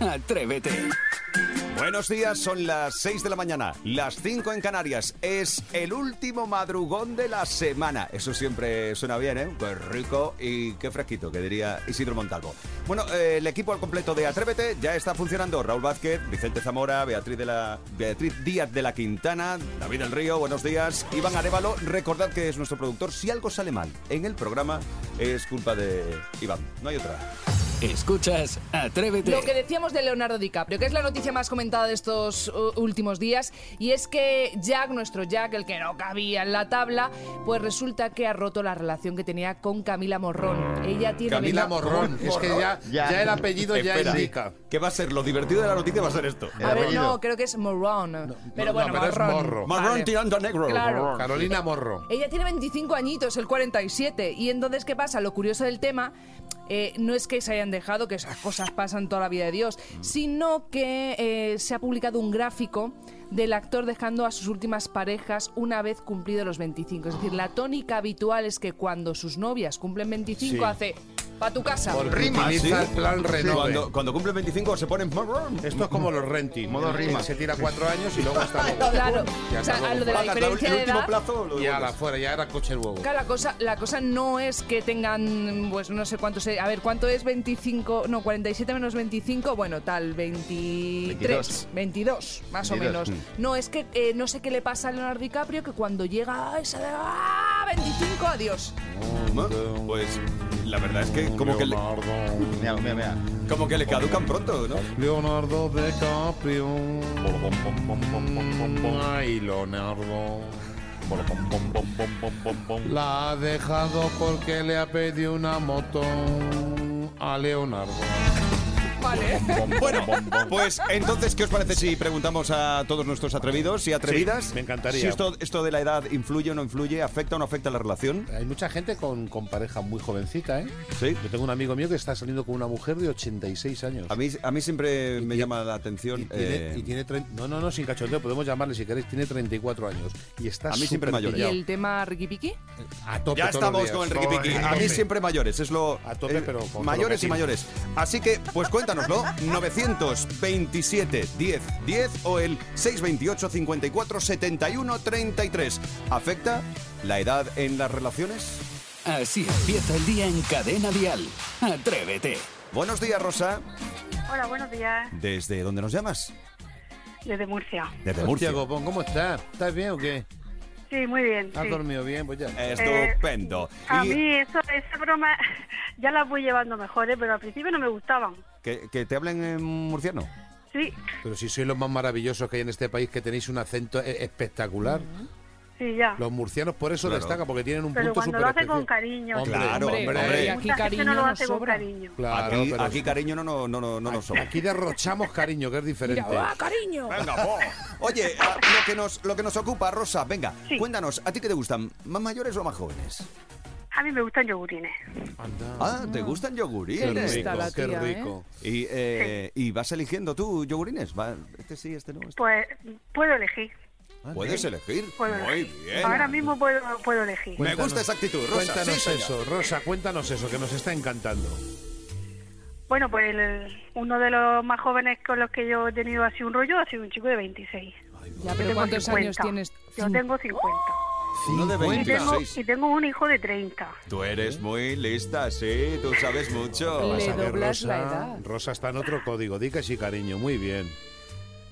Atrévete. Buenos días, son las 6 de la mañana, las 5 en Canarias. Es el último madrugón de la semana. Eso siempre suena bien, ¿eh? Qué rico y qué fresquito, que diría Isidro Montalvo. Bueno, eh, el equipo al completo de Atrévete ya está funcionando. Raúl Vázquez, Vicente Zamora, Beatriz, de la, Beatriz Díaz de la Quintana, David del Río, buenos días. Iván Arevalo, recordad que es nuestro productor. Si algo sale mal en el programa, es culpa de Iván. No hay otra. Escuchas Atrévete. Lo que decíamos de Leonardo DiCaprio, que es la noticia más comentada de estos uh, últimos días, y es que Jack, nuestro Jack, el que no cabía en la tabla, pues resulta que ha roto la relación que tenía con Camila Morrón. Ella tiene Camila 20 Morrón, es que ya, Ya. ya el apellido ya Espera, indica. ¿Qué va a ser? Lo divertido de la noticia va a ser esto. A ver, apellido. no, creo que es Morrón. pero no, bueno, pero es Morrón. Morro. Marrón Vale. tirando a negro. Claro. Carolina Morro. Ella tiene 25 añitos, el 47. Y entonces, ¿qué pasa? Lo curioso del tema eh, no es que se hayan dejado, que esas cosas pasan toda la vida de Dios, sino que eh, se ha publicado un gráfico del actor dejando a sus últimas parejas una vez cumplido los 25. Es decir, la tónica habitual es que cuando sus novias cumplen 25 Sí. hace pa' tu casa. Porque Rima, ¿sí? el plan renove. Cuando, cuando cumple 25 se pone marrón. Esto es como los renting. Modo rima. Se tira cuatro años y luego está luego. Claro, Ya o sea, a lo de la Pagas diferencia el de último edad, plazo, lo Y a la fuera, ya era coche luego. Claro, la cosa, la cosa no es que tengan, pues no sé cuánto sé. A ver, ¿cuánto es 25? No, 47 menos 25, bueno, tal, 23. 22, más o 22, menos. No, es que eh, no sé qué le pasa a Leonardo DiCaprio que cuando llega a esa de ¡ah! 25, adiós. Pues la verdad es que como que le, Mira, mira, mira. como que le caducan pronto, ¿no? Leonardo DiCaprio. Ay, Leonardo. La ha dejado porque le ha pedido una moto a Leonardo. Vale. Bueno, pues entonces, ¿qué os parece si preguntamos a todos nuestros atrevidos y atrevidas? Sí, me encantaría. Si esto, esto de la edad influye o no influye, afecta o no afecta a la relación. Hay mucha gente con, con pareja muy jovencita, ¿eh? Sí. Yo tengo un amigo mío que está saliendo con una mujer de 86 años. A mí, a mí siempre Y me tiene- llama la atención. Y tiene, eh, y tiene trein- no, no, no, sin cachondeo, podemos llamarle si queréis. Tiene 34 años. Y está A mí siempre mayores. ¿Y el tema Ricky Piki? A tope ya estamos con el Ricky Piki. A A mí siempre mayores, es lo. A tope, eh, pero con Mayores y mayores. Así que, pues cuéntanoslo. 927 10 10 o el 628 54 71 33. ¿Afecta la edad en las relaciones? Así empieza el día en Cadena Dial. Atrévete. Buenos días, Rosa. Hola, buenos días. ¿Desde dónde nos llamas? Desde Murcia. Desde Hostia, Copón, ¿cómo estás? ¿Estás bien o qué? Sí, muy bien. ¿Has sí. dormido bien? Pues ya. Estupendo. A Y mí eso, esa broma ya la voy llevando mejor, ¿eh? pero al principio no me gustaban. Que, que te hablen en murciano. Sí, Pero si sois los más maravillosos que hay en este país, que tenéis un acento e- espectacular. sí, ya. Los murcianos por eso Claro. destacan, porque tienen un Pero punto cuando súper lo hace especial. con cariño. Hombre, Claro, hombre, hombre. aquí gente cariño no lo nos hace con sobra. cariño. Claro, aquí, pero aquí cariño no, no, no, no, no nos sobra. aquí derrochamos cariño, que es diferente. Mira, ¡ah, cariño! Oye, a- lo que, nos, lo que nos ocupa, Rosa, venga, Sí. cuéntanos, ¿a ti qué te gustan? ¿Más mayores o más jóvenes? A mí me gustan yogurines. Anda. Ah, ¿te gustan Qué yogurines? qué tía, ¿eh? rico. Y, eh, ¿Y vas eligiendo tú yogurines? Va, este sí, este no. este- Pues puedo elegir. ¿Puedes elegir? Puedo Muy elegir. bien. Ahora mismo puedo, puedo elegir. Me gusta esa actitud, Rosa. Cuéntanos sí, eso, Rosa, cuéntanos eso, que nos está encantando. Bueno, pues el- uno de los más jóvenes con los que yo he tenido así un rollo ha sido un chico de 26. Ya, Yo pero tengo ¿cuántos 50. años tienes? Yo tengo 50. Uno de Y tengo, 26. y tengo un hijo de 30. Tú eres muy lista, sí, tú sabes mucho. Le Vas a ver, doblas la Rosa, edad. Rosa está en otro código, di que sí, cariño, muy bien.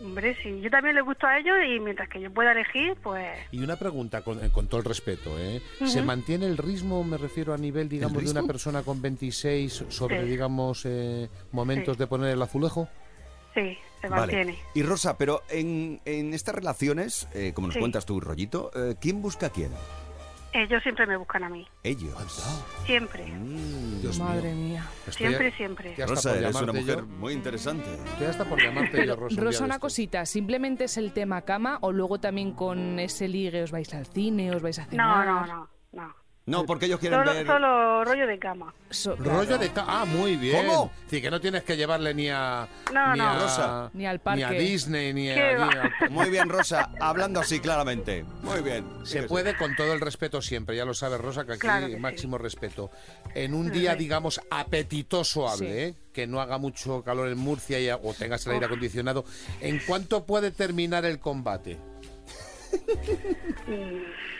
Hombre, sí, yo también le gusto a ellos y mientras que yo pueda elegir, pues Y una pregunta con, eh, con todo el respeto, ¿eh? ¿Se mantiene el ritmo, me refiero a nivel, digamos, de una persona con 26 sobre, Sí. digamos, eh, momentos Sí. de poner el azulejo? Sí, se Vale. mantiene. Y Rosa, pero en, en estas relaciones, eh, como nos Sí. cuentas tu rollito, eh, ¿quién busca a quién? Ellos siempre me buscan a mí, Ellos. siempre, Mm, Dios Madre mío. mía. Estoy siempre, a- siempre. Rosa, por eres una mujer yo. muy interesante. Estoy hasta por llamarte yo, Pero, Rosa. Rosa, una cosita, ¿simplemente es el tema cama o luego también con ese ligue os vais al cine, os vais a cenar? no, no, no. No, porque ellos quieren Solo, ver... solo rollo de cama. So- Rollo de... ca- Ah, muy bien. ¿Cómo? Sí, que no tienes que llevarle ni a... No, ni no. a Rosa. Ni al Ni parque. a Disney, ni a... ¿Qué ni a- Muy bien, Rosa, hablando así claramente. Muy bien. Se puede con todo el respeto siempre, ya lo sabe Rosa, que aquí Claro que sí. máximo respeto. En un día, digamos, apetitoso hable, Sí. ¿eh? que no haga mucho calor en Murcia y, o tengas el aire acondicionado, ¿en cuánto puede terminar el combate?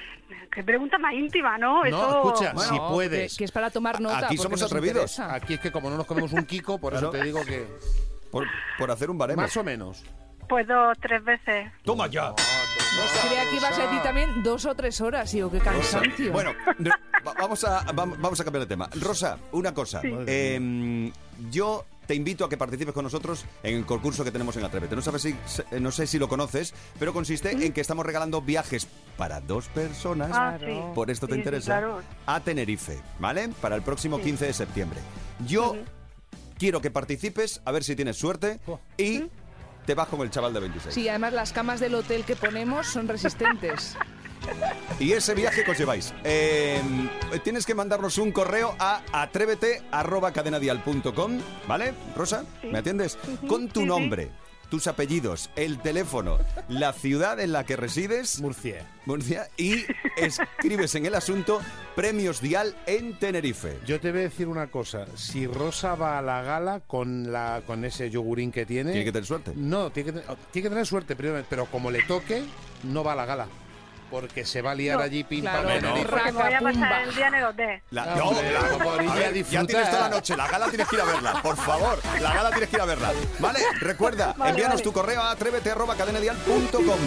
Qué pregunta más íntima, ¿no? No, Eso- escucha, Bueno, si puedes. Que, es para tomar nota. Aquí somos atrevidos. interesa. Aquí es que como no nos comemos un Kiko, por eso te digo que Por, por hacer un baremo. más o menos. Pues dos, tres veces. Toma ya. Creía que ibas a decir también dos o tres horas. Y yo, qué cansancio. Bueno, no, va- vamos a, vam- vamos a cambiar de tema. Rosa, una cosa. Eh, yo te invito a que participes con nosotros en el concurso que tenemos en Atrévete. No, sabes si, se- no sé si lo conoces, pero consiste en que estamos regalando viajes para dos personas. Ah, sí. Por esto te Sí, interesa. claro. A Tenerife, ¿vale? Para el próximo 15 de septiembre. Yo quiero que participes, a ver si tienes suerte, y te vas con el chaval de 26. Sí, además las camas del hotel que ponemos son resistentes. Y ese viaje que os lleváis. Eh, tienes que mandarnos un correo a atrévete.cadenadial.com, ¿vale? Rosa, ¿me atiendes? Con tu sí, sí. nombre, tus apellidos, el teléfono, la ciudad en la que resides, Murcia. Murcia, y escribes en el asunto Premios Dial en Tenerife. Yo te voy a decir una cosa. Si Rosa va a la gala con la con ese yogurín que tiene... Tiene que tener suerte. No, tiene que, tener- tiene que tener suerte, primero, pero como le toque, no va a la gala. Porque se va a liar No, allí pim claro, pam no. Porque me voy a pasar el día en el hotel. La, Ah, no, la- a ver, ya tienes toda la noche, la gala tienes que ir a verla, por favor, la gala tienes que ir a verla. ¿Vale? Recuerda, Vale, envíanos vale. tu correo a atrévete.cadenadial.com.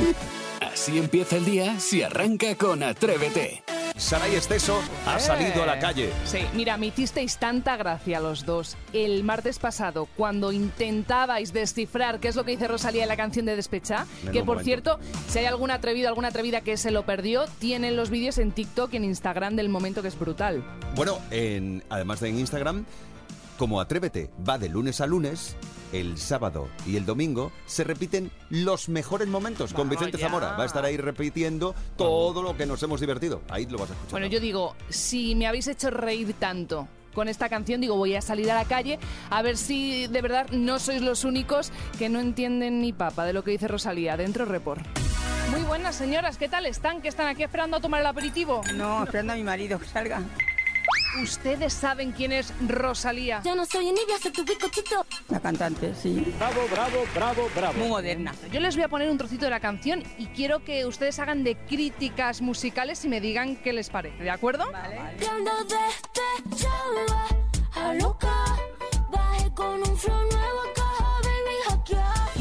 Así empieza el día si arranca con Atrévete. Saray Esteso ha salido a la calle. Sí, mira, me hicisteis tanta gracia los dos. El martes pasado, cuando intentabais descifrar qué es lo que dice Rosalía en la canción de Despecha, que por momento. cierto, si hay algún atrevido, alguna atrevida que se lo perdió, tienen los vídeos en TikTok y en Instagram del momento que es brutal. Bueno, en, además de en Instagram, como Atrévete va de lunes a lunes, el sábado y el domingo se repiten los mejores momentos con Vicente. Zamora. Va a estar ahí repitiendo todo lo que nos hemos divertido. Ahí lo vas a escuchar. Bueno, yo digo, si me habéis hecho reír tanto con esta canción, digo, voy a salir a la calle a ver si de verdad no sois los únicos que no entienden ni papa de lo que dice Rosalía. Dentro report. Muy buenas, señoras, ¿qué tal están? ¿Que están aquí esperando a tomar el aperitivo? No, esperando a mi marido que salga. ¿Ustedes saben quién es Rosalía? Yo no soy envidia, soy tu bizcochito. La cantante, sí. Bravo, bravo, bravo, bravo. Muy moderna. Yo les voy a poner un trocito de la canción y quiero que ustedes hagan de críticas musicales y me digan qué les parece, ¿de acuerdo? Ando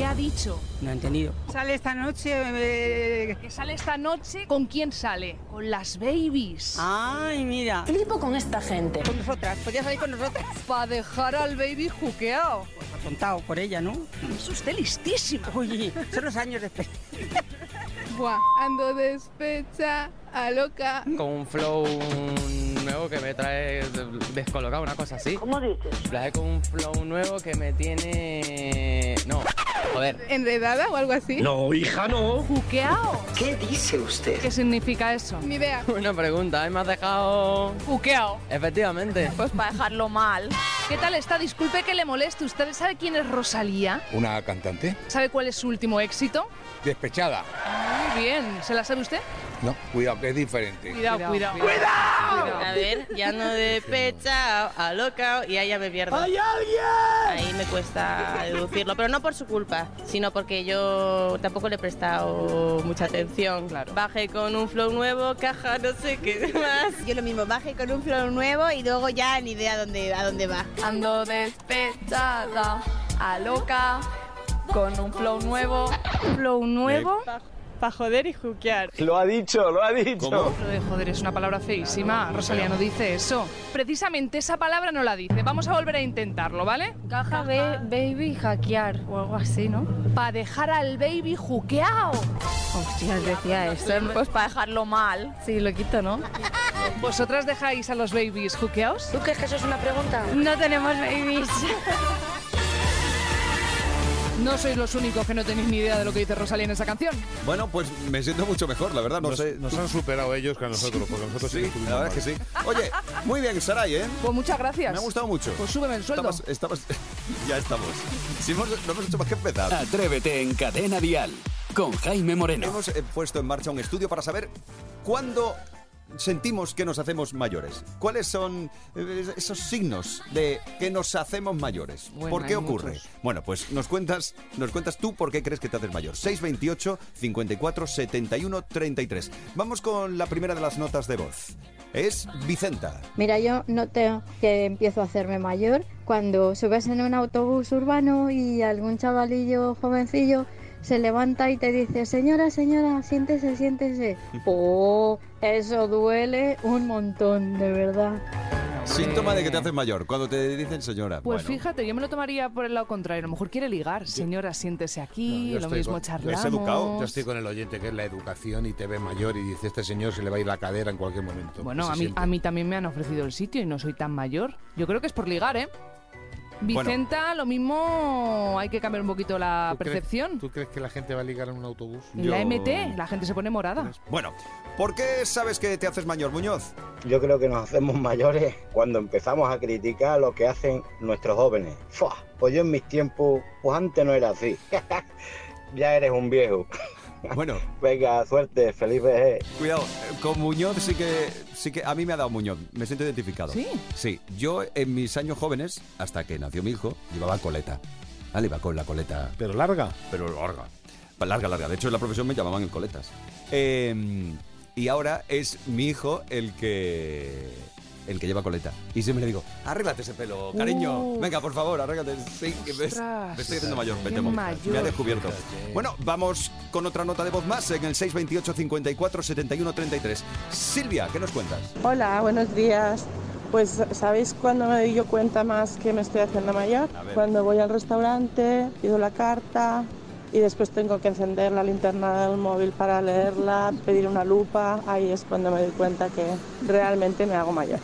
¿Qué ha dicho? No he entendido. Sale esta noche. eh, Que sale esta noche. ¿Con quién sale? Con las babies. Ay, mira. Flipo con esta gente. Con nosotras. Podía salir con nosotras. Para dejar al baby juqueado. Atontado por ella, ¿no? Es usted listísimo. Oye, son los años de Buah, ando despecha, a loca. con un flow nuevo que me trae descolocado, una cosa así. ¿Cómo dices? Trae con un flow nuevo que me tiene... No, joder. ¿Enredada o algo así? ¿Juqueado? ¿Qué dice usted? ¿Qué significa eso? Ni idea. Una pregunta, ¿eh? me has dejado... Juqueado. Efectivamente. Pues para dejarlo mal. ¿Qué tal está? Disculpe que le moleste. ¿Usted sabe quién es Rosalía? ¿Una cantante? ¿Sabe cuál es su último éxito? Despechada. Muy bien. ¿Se la sabe usted? No, cuidado, que es diferente. Cuidado, cuidado. A ver, ya no de pecha a loca y ahí ya me pierdo. ¡Hay alguien! Ahí me cuesta deducirlo, pero no por su culpa, sino porque yo tampoco le he prestado mucha atención. Claro. Bajé con un flow nuevo, caja, no sé qué más. Yo lo mismo, bajé con un flow nuevo y luego ya ni idea dónde, a dónde va. Ando despechada, a loca, con un flow nuevo. ¿Flow nuevo? Para joder y juquear. Lo ha dicho, lo ha dicho. ¿Cómo? Lo de joder es una palabra feísima. Rosalía no dice eso. Precisamente esa palabra no la dice. Vamos a volver a intentarlo, ¿vale? Caja, baby, hackear o algo así, ¿no? Para dejar al baby juqueado. Hostias, decía esto. Pues para dejarlo mal. Sí, lo quito, ¿no? ¿Vosotras dejáis a los babies juqueados? ¿Tú crees que eso es una pregunta? No tenemos babies. No sois los únicos que no tenéis ni idea de lo que dice Rosalía en esa canción. Bueno, pues me siento mucho mejor, la verdad, no nos, sé. nos han superado ellos que a nosotros, porque nosotros Sí, estuvimos la verdad es que sí. Oye, muy bien, Saray, ¿eh? Pues muchas gracias. Me ha gustado mucho. Pues súbeme el sueldo. Estabas- ya estamos. Si hemos, no hemos hecho más que empezar. Atrévete en Cadena Dial con Jaime Moreno. Hemos eh, puesto en marcha un estudio para saber cuándo sentimos que nos hacemos mayores. ¿Cuáles son eh, esos signos de que nos hacemos mayores? Bueno, ¿Por qué ocurre? muchos. Bueno, pues nos cuentas, nos cuentas tú por qué crees que te haces mayor. 628 54 71 33. Vamos con la primera de las notas de voz. Es Vicenta. Mira, yo noto que empiezo a hacerme mayor cuando subes en un autobús urbano y algún chavalillo jovencillo se levanta y te dice, señora, señora, siéntese, siéntese. Oh, eso duele un montón, de verdad. Síntoma de que te haces mayor. Cuando te dicen señora. Pues bueno. fíjate, yo me lo tomaría por el lado contrario. A lo mejor quiere ligar. Señora, siéntese aquí, lo mismo con- charlamos. Yo estoy con el oyente que es la educación y te ve mayor y dice este señor se le va a ir la cadera en cualquier momento. Bueno, a mí, siente. a mí también me han ofrecido el sitio y no soy tan mayor. Yo creo que es por ligar, ¿eh? Vicenta, lo mismo hay que cambiar un poquito la ¿Tú crees- percepción. ¿Tú crees que la gente va a ligar en un autobús? La MT, la gente se pone morada. Bueno, ¿por qué sabes que te haces mayor, Muñoz? Yo creo que nos hacemos mayores cuando empezamos a criticar lo que hacen nuestros jóvenes. ¡Fua! Pues yo en mis tiempos, pues antes no era así. ya eres un viejo. Bueno. Venga, suerte, feliz vejez. Cuidado, con Muñoz sí que, sí que a mí me ha dado Muñoz, me siento identificado. ¿Sí? Sí, yo en mis años jóvenes, hasta que nació mi hijo, llevaba coleta. Vale, iba con la coleta. ¿Pero larga? Pero larga. Larga, larga. De hecho, en la profesión me llamaban el coletas. Eh, y ahora es mi hijo el que el que lleva coleta. Y siempre le digo, arréglate ese pelo, cariño. Uh. Venga, por favor, arréglate. Sí, que ves, Ostras. me estoy haciendo mayor, me temo. mayor. Me ha descubierto. Bueno, vamos con otra nota de voz más en el 628 54 71 33. Silvia, ¿qué nos cuentas? Hola, buenos días. Pues, ¿sabéis cuándo me doy yo cuenta más que me estoy haciendo mayor? A ver. Cuando voy al restaurante, pido la carta y después tengo que encender la linterna del móvil para leerla, pedir una lupa. Ahí es cuando me doy cuenta que realmente me hago mayor.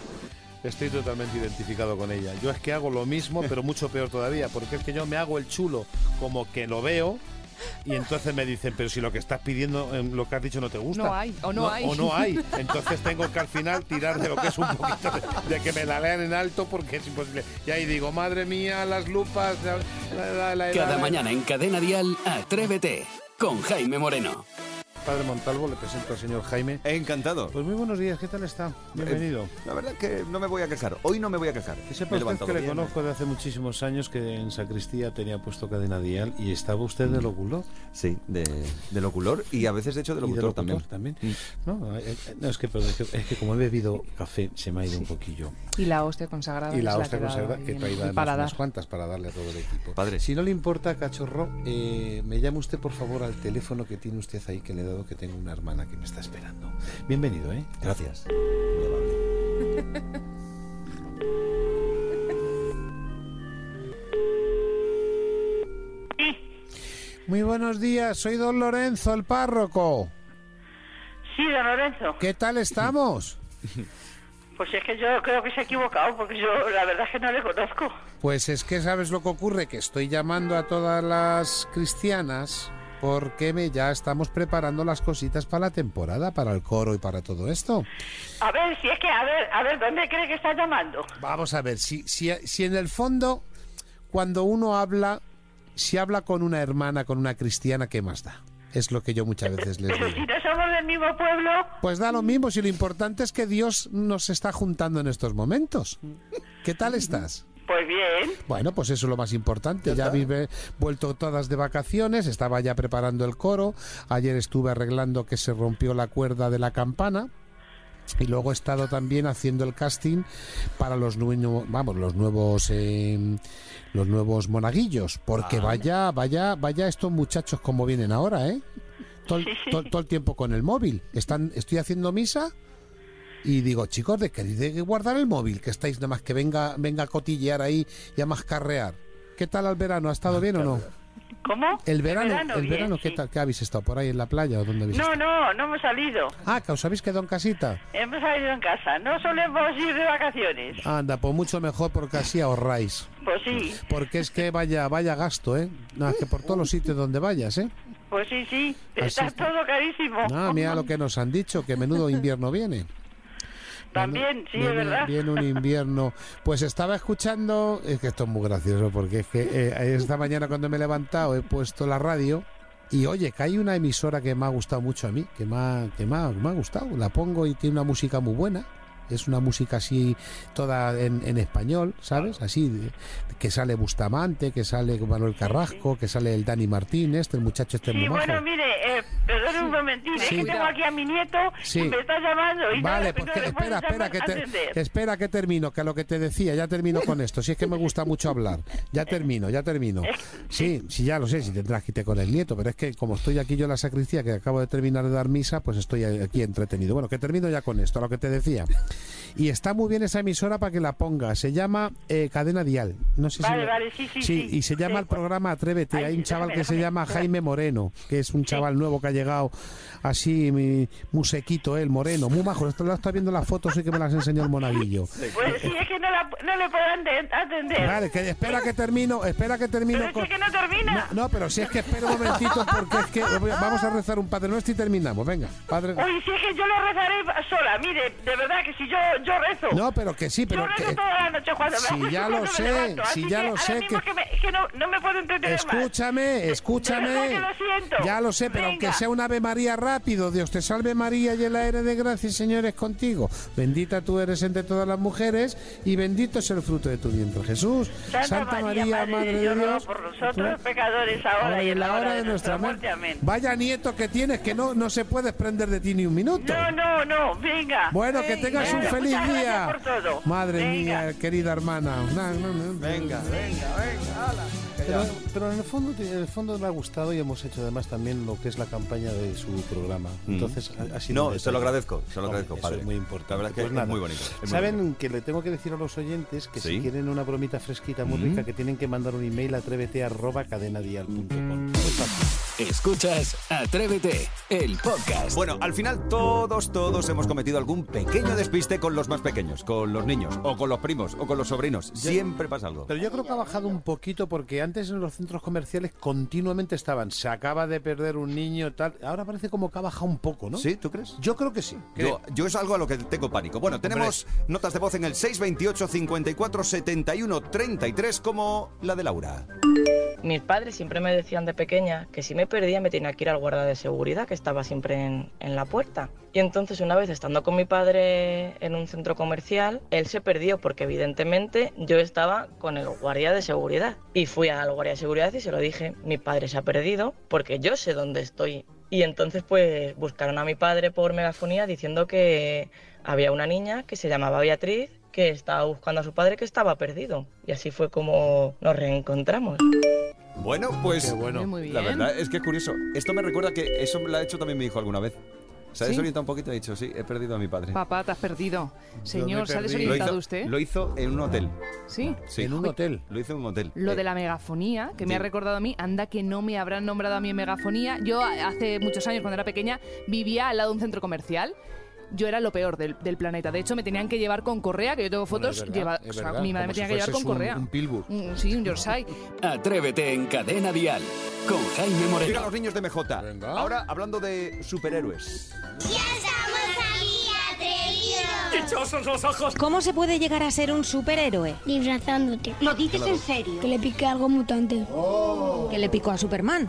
Estoy totalmente identificado con ella. Yo es que hago lo mismo, pero mucho peor todavía, porque es que yo me hago el chulo como que lo veo. Y entonces me dicen, pero si lo que estás pidiendo, eh, lo que has dicho no te gusta. No hay, o no hay. O no hay. Entonces tengo que al final tirar de lo que es un poquito de, de que me la lean en alto porque es imposible. Y ahí digo, madre mía, las lupas. la- la- la- la- Cada la- mañana en Cadena Dial, Atrévete con Jaime Moreno. Padre Montalvo, le presento al señor Jaime. Encantado. Pues muy buenos días, ¿qué tal está? Bienvenido. Eh, la verdad que no me voy a quejar. Hoy no me voy a quejar. Que sepa he usted que le bien. conozco de hace muchísimos años que en sacristía tenía puesto cadena dial y estaba usted de locutor. Sí, de, de locutor y a veces de hecho de Y de locutor, locutor también. también. No, eh, eh, no, es que, perdón, es que, es que como he bebido café se me ha ido un poquillo. Y la hostia consagrada. Y la es hostia consagrada, que paladar. unas cuantas para darle a todo el equipo. Padre. Si no le importa, cachorro, eh, me llama usted por favor al teléfono que tiene usted ahí, que le he dado que tengo una hermana que me está esperando. Bienvenido, ¿eh? Gracias. Muy amable. Muy buenos días, soy don Lorenzo, el párroco. Sí, don Lorenzo. ¿Qué tal estamos? Pues es que yo creo que se ha equivocado, porque yo la verdad es que no le conozco. Pues es que sabes lo que ocurre, que estoy llamando a todas las cristianas porque me, ya estamos preparando las cositas para la temporada, para el coro y para todo esto. A ver, si es que, a ver, a ver, ¿dónde cree que está llamando? Vamos a ver, si, si, si en el fondo, cuando uno habla, si habla con una hermana, con una cristiana, ¿qué más da? Es lo que yo muchas veces les Pero digo. si no somos del mismo pueblo, Pues da lo mismo, si lo importante es que Dios nos está juntando en estos momentos. ¿Qué tal estás? Pues bien. Bueno, pues eso es lo más importante. Ya habéis vuelto todas de vacaciones, estaba ya preparando el coro. Ayer estuve arreglando que se rompió la cuerda de la campana. Y luego he estado también haciendo el casting para los nuevos, vamos, los nuevos, eh, los nuevos monaguillos, porque vaya, vaya, vaya estos muchachos como vienen ahora, ¿eh? Todo, el- todo- todo el tiempo con el móvil. Están, estoy haciendo misa y digo, chicos, de queréis de guardar el móvil, que estáis nada más que venga, venga a cotillear ahí y a mascarrear. ¿Qué tal al verano? ¿Ha estado bien o no? ¿Cómo? El verano, el bien, verano, ¿qué sí. tal? ¿Qué habéis estado? ¿Por ahí en la playa o dónde habéis No, estado? no, no hemos salido. Ah, que os habéis quedado en casita. Hemos salido en casa. No solemos ir de vacaciones. Anda, pues mucho mejor porque así ahorráis. Pues sí, Porque es que vaya, vaya gasto, ¿eh? Nada, que por todos los sitios donde vayas, ¿eh? pues sí, sí. Está. todo carísimo. Ah, mira lo que nos han dicho, que menudo invierno viene. También, sí, es viene, verdad. viene un invierno. Pues estaba escuchando, es que esto es muy gracioso, porque es que eh, esta mañana cuando me he levantado he puesto la radio y oye, que hay una emisora que me ha gustado mucho a mí, que me ha, que me ha, me ha gustado. La pongo y tiene una música muy buena. Es una música así, toda en, en español, ¿sabes? Así, de- que sale Bustamante, que sale Manuel Carrasco, que sale el Dani Martín, este, el muchacho este Sí, muy majo. bueno, mire, eh, perdone un momentín, Sí. es que tengo aquí a mi nieto Sí. y me está llamando y Vale, no, pues que- espera, espera, que, te- espera que termino, que a lo que te decía, ya termino con esto. Si es que me gusta mucho hablar, ya termino, ya termino. Sí, sí, ya lo sé, si tendrás que irte con el nieto, pero es que como estoy aquí yo en la sacristía, que acabo de terminar de dar misa, pues estoy aquí entretenido. Bueno, que termino ya con esto, a lo que te decía. Y está muy bien esa emisora para que la pongas. Se llama eh, Cadena Dial. No sé Vale, si vale, sí, sí, sí. y se llama el programa Atrévete. Hay un chaval que se llama Jaime Moreno, que es un chaval nuevo que ha llegado así, mi- muy sequito, él, moreno, muy majo. Esto lo está viendo las fotos y que me las enseñó el monaguillo. Pues sí, es que no, la, no le puedo atender. Vale, que espera que termino, espera que termino Pero con... es que no termina. No, no, pero si es que espera un momentito porque es que vamos a rezar un Padre Nuestro y terminamos. Venga, Padre Uy, si es que yo lo rezaré sola, mire, de verdad que si yo, yo rezo. No, pero que sí, pero yo rezo que... toda la noche cuando Si me ya cuando lo me sé, levanto, si así ya que lo sé mismo que- me- que no, no me puedo más. Escúchame, De escúchame. que lo siento. Ya lo sé, pero aunque sea un Ave María rápido, Dios te salve María, llena eres de gracia, el Señor es contigo. Bendita tú eres entre todas las mujeres y bendito es el fruto de tu vientre, Jesús. Santa, María, Madre, de Dios, por nosotros los pecadores, ahora y en la hora de nuestra muerte. Amén. Vaya nieto que tienes que no, no se puede desprender de ti ni un minuto. No, no, no, venga. Bueno, que tengas un feliz día. gracias por todo. Madre Venga. mía, querida hermana. No, no, no. Venga, venga, venga. ala. Pero, pero en el fondo en el fondo me ha gustado y hemos hecho además también lo que es la campaña de su programa. Entonces, sido No, se lo agradezco, se lo Hombre, agradezco, eso es muy importante. La verdad que Pues es nada. muy bonito, es muy Saben bonito. que le tengo que decir a los oyentes que Sí. si quieren una bromita fresquita muy Mm. rica que tienen que mandar un email a atrévete arroba cadenadial.com. Escuchas Atrévete, el podcast. Bueno, al final todos, todos hemos cometido algún pequeño despiste con los más pequeños, con los niños, o con los primos, o con los sobrinos. Siempre pasa algo. Pero yo creo que ha bajado un poquito porque antes en los centros comerciales continuamente estaban, se acaba de perder un niño, tal. Ahora parece como que ha bajado un poco, ¿no? ¿Sí? ¿Tú crees? Yo creo que sí. Yo, yo es algo a lo que tengo pánico. Bueno, tenemos notas de voz en el 628 54 71 33 como la de Laura. Mis padres siempre me decían de pequeña que si me perdía me tenía que ir al guarda de seguridad que estaba siempre en, la puerta. Y entonces una vez estando con mi padre en un centro comercial, él se perdió porque evidentemente yo estaba con el guardia de seguridad. Y fui al guardia de seguridad y se lo dije, mi padre se ha perdido porque yo sé dónde estoy. Y entonces pues buscaron a mi padre por megafonía diciendo que había una niña que se llamaba Beatriz que estaba buscando a su padre que estaba perdido. Y así fue como nos reencontramos. Bueno, pues Qué bueno. Muy la verdad es que es curioso. Esto me recuerda que eso me lo ha hecho también mi hijo alguna vez. Se ha ¿Sí? desorientado un poquito y ha dicho, sí, he perdido a mi padre. Papá, te has perdido. Señor, ¿se ha Lo desorientado hizo- usted? Lo hizo en un hotel. Sí. Sí. En un hotel. Lo hizo en un hotel. Lo Eh, de la megafonía, que me ha recordado a mí, anda que no me habrán nombrado a mí en megafonía. Yo hace muchos años, cuando era pequeña, vivía al lado de un centro comercial. Yo era lo peor del, del planeta. De hecho, me tenían que llevar con correa, que yo tengo fotos. verdad, lleva- o sea, mi madre como me si tenía que llevar con un- correa. un Pilbur. Mm, Sí, un Yorkshire. Atrévete en Cadena Dial con Jaime Mira Moreno. los niños de MJ. Ahora hablando de superhéroes. ¡Dichosos los ojos! ¿Cómo se puede llegar a ser un superhéroe? Disfrazándote. ¿Lo dices en serio? Que le pique algo mutante. Que le picó a Superman.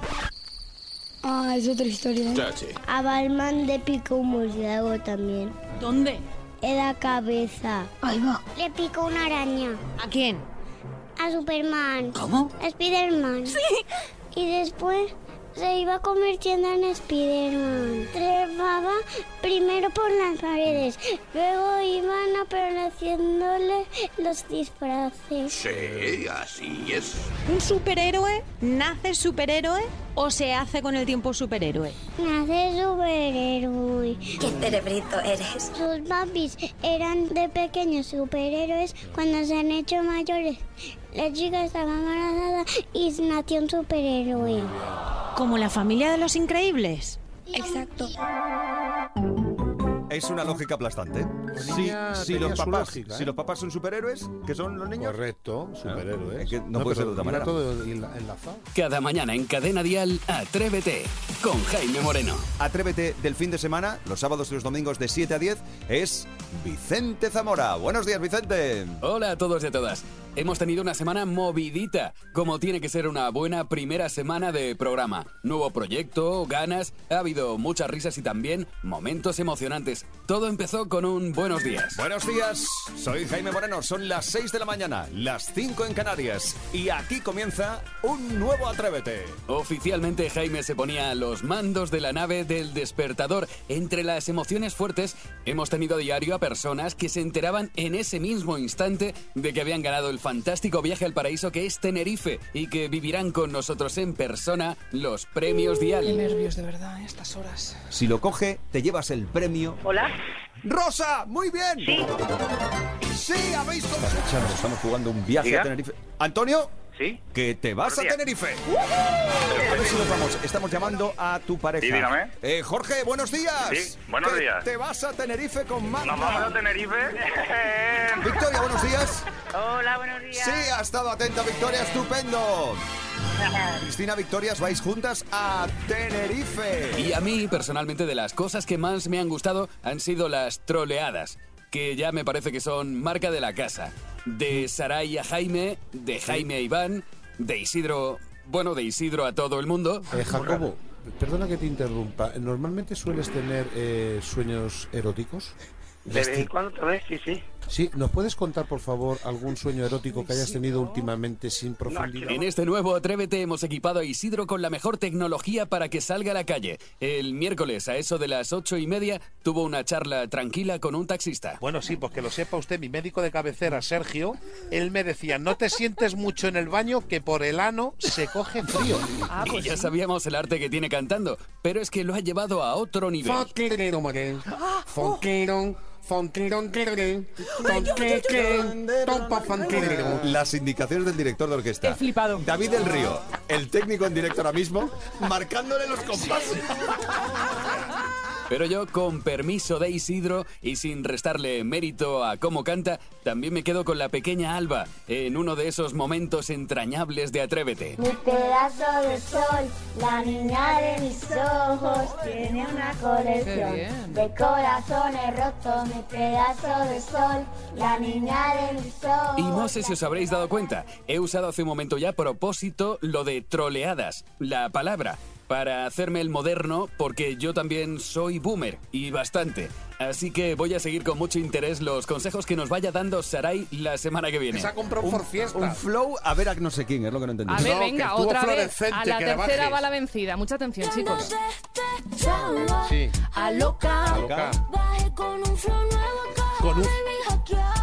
Ah, es otra historia. ¿eh? A Batman le picó un murciélago también. ¿Dónde? En la cabeza. Ahí va. Le picó una araña. ¿A quién? A Superman. ¿Cómo? A Spiderman. Sí. Y después se iba convirtiendo en Spiderman. Trepaba primero por las paredes, luego iban apareciéndole los disfraces. Sí, así es. ¿Un superhéroe nace superhéroe o se hace con el tiempo superhéroe? Nace superhéroe. ¿Qué cerebrito eres? Sus papis eran de pequeños superhéroes cuando se han hecho mayores. La chica estaba embarazada y nació un superhéroe. ¿Como la familia de los increíbles? Exacto. Es una lógica aplastante. Si, niña si los papás, lógica, ¿eh? si los papás son superhéroes, ¿qué son los niños? Correcto, superhéroes. Es que no, puede ser de otra manera. todo enla- enlazado. Cada mañana en Cadena Dial, Atrévete con Jaime Moreno. Atrévete del fin de semana, los sábados y los domingos de 7 a 10, es Vicente Zamora. Buenos días, Vicente. Hola a todos y a todas. Hemos tenido una semana movidita, como tiene que ser una buena primera semana de programa. Nuevo proyecto, ganas, ha habido muchas risas y también momentos emocionantes. Todo empezó con un buenos días. Buenos días, soy Jaime Moreno, son las 6 de la mañana, las 5 en Canarias, y aquí comienza un nuevo Atrévete. Oficialmente Jaime se ponía a los mandos de la nave del despertador. Entre las emociones fuertes hemos tenido a diario a personas que se enteraban en ese mismo instante de que habían ganado el fantástico viaje al paraíso que es Tenerife y que vivirán con nosotros en persona los premios Qué Dial. nervios, de verdad, a estas horas. Si lo coge, te llevas el premio. Hola. ¡Rosa! ¡Muy bien! Sí. Sí, habéis conseguido. Estamos jugando un viaje Diga. a Tenerife. ¿Antonio? Sí. Que te vas Buenos a días. Tenerife. A ver si nos vamos. Estamos llamando a tu pareja. Sí, dígame. Eh, Jorge, buenos días. Sí, buenos Que días. Te vas a Tenerife con Magda. Nos vamos a Tenerife. Victoria, buenos días. Hola, buenos días. Sí, ha estado atenta, Victoria, estupendo. Cristina, Victorias, vais juntas a Tenerife. Y a mí, personalmente, de las cosas que más me han gustado han sido las troleadas, que ya me parece que son marca de la casa. De Saray a Jaime, de Jaime a Iván, de Isidro, bueno, de Isidro a todo el mundo. Eh, Jacobo, perdona que te interrumpa. ¿Normalmente sueles tener eh, sueños eróticos? De vez en cuando otra vez, sí, sí. Sí, ¿nos puedes contar, por favor, algún sueño erótico que hayas tenido últimamente sin profundidad? En este nuevo Atrévete hemos equipado a Isidro con la mejor tecnología para que salga a la calle. El miércoles, a eso de las ocho y media, tuvo una charla tranquila con un taxista. Bueno, sí, pues que lo sepa usted, mi médico de cabecera, Sergio, él me decía, no te sientes mucho en el baño que por el ano se coge frío. y ya sabíamos el arte que tiene cantando, pero es que lo ha llevado a otro nivel. Las indicaciones del director de orquesta. He flipado. David del Río, el técnico en directo ahora mismo, marcándole los compases. Pero yo, con permiso de Isidro y sin restarle mérito a cómo canta, también me quedo con la pequeña Alba en uno de esos momentos entrañables de Atrévete. Mi pedazo de sol, la niña de mis ojos, tiene una colección de corazones rotos. Mi pedazo de sol, la niña de mis ojos. Y no sé si os habréis dado cuenta, he usado hace un momento ya a propósito lo de troleadas, la palabra, para hacerme el moderno porque yo también soy boomer y bastante. Así que voy a seguir con mucho interés los consejos que nos vaya dando Sarai la semana que viene. Se ha comprado un, por fiesta. un flow a ver a no sé quién, es lo que no entendí. A ver, No, venga, otra vez. A la la tercera bajes. va la vencida. Mucha atención, chicos. Sí. A loca. Loca. Bajé con un flow nuevo acá, Con un- baby, hackeado.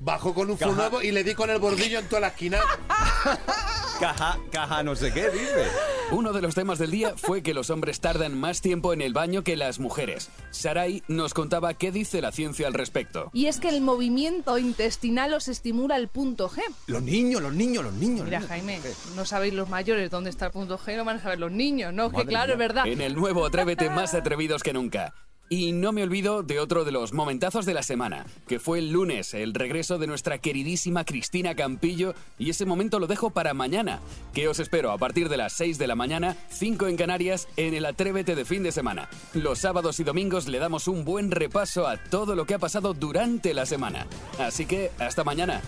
Bajó con un Caja. nuevo y le di con el bordillo en toda la esquina. Caja, caja, no sé qué, dice. Uno de los temas del día fue que los hombres tardan más tiempo en el baño que las mujeres. Sarai nos contaba qué dice la ciencia al respecto. Y es que el movimiento intestinal os estimula el punto G. Los niños, los niños, los niños. Mira, los niños. Jaime, no sabéis los mayores dónde está el punto G, no van a saber los niños, ¿no? que Madre claro, mía. es verdad. En el nuevo Atrévete más atrevidos que nunca. Y no me olvido de otro de los momentazos de la semana, que fue el lunes, el regreso de nuestra queridísima Cristina Campillo, y ese momento lo dejo para mañana, que os espero a partir de las 6 de la mañana, 5 en Canarias, en el Atrévete de fin de semana. Los sábados y domingos le damos un buen repaso a todo lo que ha pasado durante la semana. Así que, hasta mañana.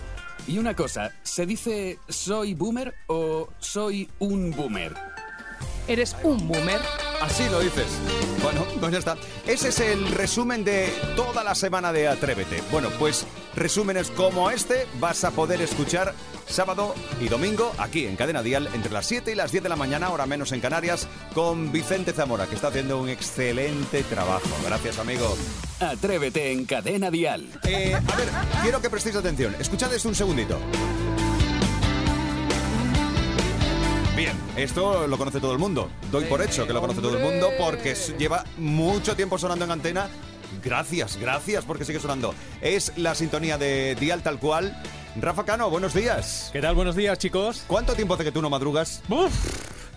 Y una cosa, ¿se dice soy boomer o soy un boomer? Eres un boomer. Así lo dices. Bueno, pues ya está. Ese es el resumen de toda la semana de Atrévete. Bueno, pues resúmenes como este vas a poder escuchar sábado y domingo aquí en Cadena Dial entre las 7 y las 10 de la mañana, hora menos en Canarias, con Vicente Zamora, que está haciendo un excelente trabajo. Gracias, amigo. Atrévete en Cadena Dial. Eh, a ver, quiero que prestéis atención. Escuchad esto un segundito. Esto lo conoce todo el mundo. Doy por hecho que lo conoce todo el mundo porque s- lleva mucho tiempo sonando en antena. Gracias, gracias porque sigue sonando. Es la sintonía de Dial tal cual. Rafa Cano, buenos días. ¿Qué tal? Buenos días, chicos. ¿Cuánto tiempo hace que tú no madrugas?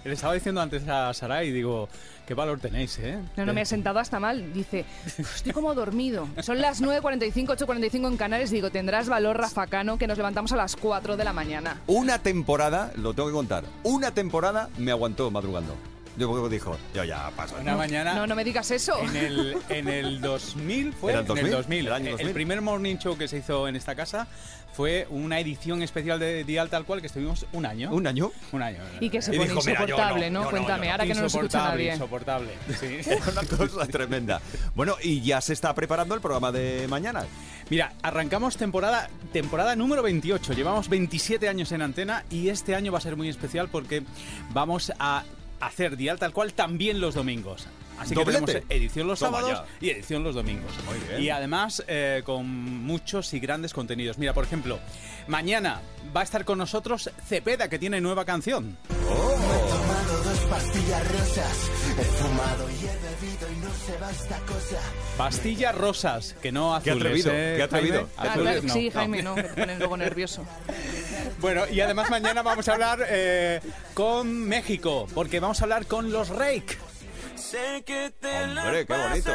Le estaba diciendo antes a Saray, digo, qué valor tenéis, ¿eh? No, no me he sentado hasta mal. Dice, "Uf, estoy como dormido. Son las 9.45, 8.45 en Canarias. Digo, tendrás valor, Rafacano, que nos levantamos a las 4 de la mañana. Una temporada, lo tengo que contar, una temporada me aguantó madrugando. Yo porque dijo, yo ya paso. Una mañana. No, no me digas eso. En el, en el 2000 fue. ¿Era el 2000? En el 2000. El año 2000. primer morning show que se hizo en esta casa fue una edición especial de Dial tal cual que estuvimos un año. ¿Un año? Un año. Y que se Y pone dijo, "Mira, yo insoportable, no, ¿no? yo no, Cuéntame, yo no". ahora que no nos escucha Insoportable, nadie. insoportable. Sí. Una cosa tremenda. Bueno, y ya se está preparando el programa de mañana. Mira, arrancamos temporada, temporada número 28. Llevamos 27 años en antena y este año va a ser muy especial porque vamos a hacer dial tal cual también los domingos. Así que ¿Doblete? tenemos edición los Toma sábados ya. y edición los domingos. Muy bien. Y además eh, con muchos y grandes contenidos. Mira, por ejemplo, mañana va a estar con nosotros Cepeda, que tiene nueva canción. tomado dos pastillas rosas, he fumado y he bebido y no se va esta cosa. Pastillas rosas, que no Qué azules. atrevido, ¿eh, qué atrevido. Jaime? Ah, Azules claro, no, sí, no. Jaime, no, que te pones luego nervioso. Bueno, y además mañana vamos a hablar eh, con México, porque vamos a hablar con los Rake. Sé que te Hombre, qué bonito.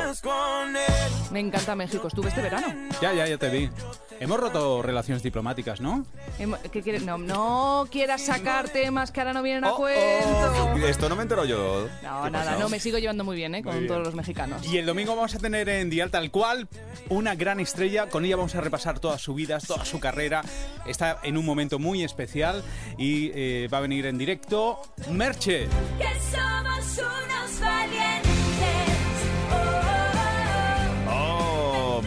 Me encanta México. Estuve este verano. Ya, ya, ya te vi. Hemos roto relaciones diplomáticas, ¿no? ¿Qué quieres? No, no quieras sacar temas que ahora no vienen a Oh, cuento. oh, esto no me entero yo. No, ¿Qué nada, pasó? no, me sigo llevando muy bien, ¿eh? Con Muy bien. todos los mexicanos. Y el domingo vamos a tener en Dial Tal Cual una gran estrella. Con ella vamos a repasar todas sus vidas, toda su carrera. Está en un momento muy especial y eh, va a venir en directo Merche. Que somos unos valientes.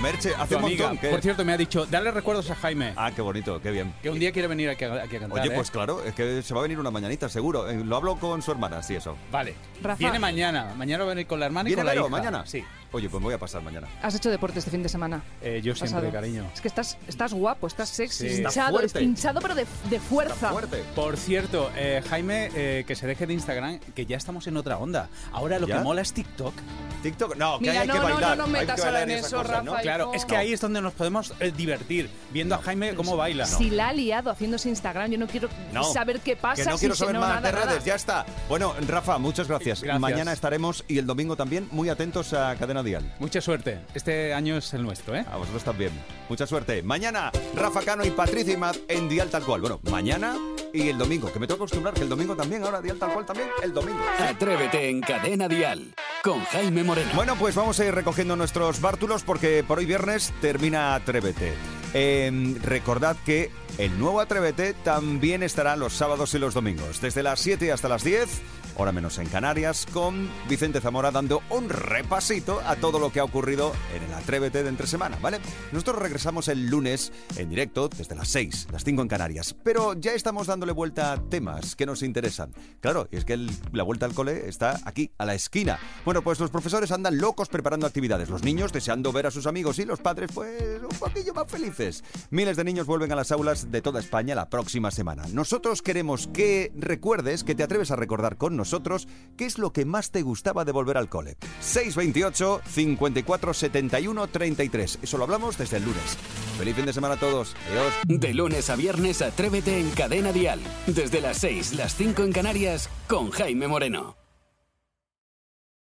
Merche, hace Tu un amiga, montón. que- por cierto, me ha dicho, dale recuerdos a Jaime. Ah, qué bonito, qué bien. Que un día quiere venir aquí a, aquí a cantar. Oye, ¿eh? pues claro, es que se va a venir una mañanita, seguro. Eh, Lo hablo con su hermana, sí, eso. Vale. Rafa. Viene mañana. Mañana va a venir con la hermana y ¿Viene con la Vero hija. mañana? Sí. Oye, pues voy a pasar mañana. ¿Has hecho deporte este fin de semana? Eh, yo siempre, Pasado. cariño. Es que estás, estás guapo, estás sexy, Sí. Está hinchado, hinchado pero de, de fuerza. Fuerte. Por cierto, eh, Jaime, eh, que se deje de Instagram, que ya estamos en otra onda. Ahora lo ¿Ya? que mola es TikTok. TikTok, no, que Mira, hay no, que no, no, bailar. no hay metas ahora bailar en eso, cosas, ¿no? Rafa, Claro, es que ahí es donde nos podemos eh, divertir, viendo a Jaime cómo baila. Si la ha liado haciéndose Instagram, yo no quiero No, saber qué pasa. Que no si quiero saber no, más nada, de redes, ya está. Bueno, Rafa, muchas gracias. Gracias. Mañana estaremos y el domingo también muy atentos a Cadena Dial. Mucha suerte. Este año es el nuestro, ¿eh? A vosotros también. Mucha suerte. Mañana, Rafa Cano y Patricia Imad en Dial Tal Cual. Bueno, mañana y el domingo, que me tengo que acostumbrar que el domingo también, ahora Dial Tal Cual también, el domingo. Atrévete en Cadena Dial con Jaime Moreno. Bueno, pues vamos a ir recogiendo nuestros bártulos porque por hoy viernes termina Atrévete. Eh, recordad que el nuevo Atrévete también estará los sábados y los domingos, desde las 7 hasta las 10, hora menos en Canarias, con Vicente Zamora dando un repasito a todo lo que ha ocurrido en el Atrévete de entre semana, ¿vale? Nosotros regresamos el lunes en directo desde las 6, las 5 en Canarias, pero ya estamos dándole vuelta a temas que nos interesan. Claro, y es que la vuelta al cole está aquí, a la esquina. Bueno, pues los profesores andan locos preparando actividades, los niños deseando ver a sus amigos y los padres pues un poquillo más felices. Miles de niños vuelven a las aulas de toda España la próxima semana. Nosotros queremos que recuerdes, que te atreves a recordar con nosotros qué es lo que más te gustaba de volver al cole. 628 54 71 33. Eso lo hablamos desde el lunes. Feliz fin de semana a todos. Adiós. De lunes a viernes, atrévete en Cadena Dial. Desde las 6, las 5 en Canarias, con Jaime Moreno.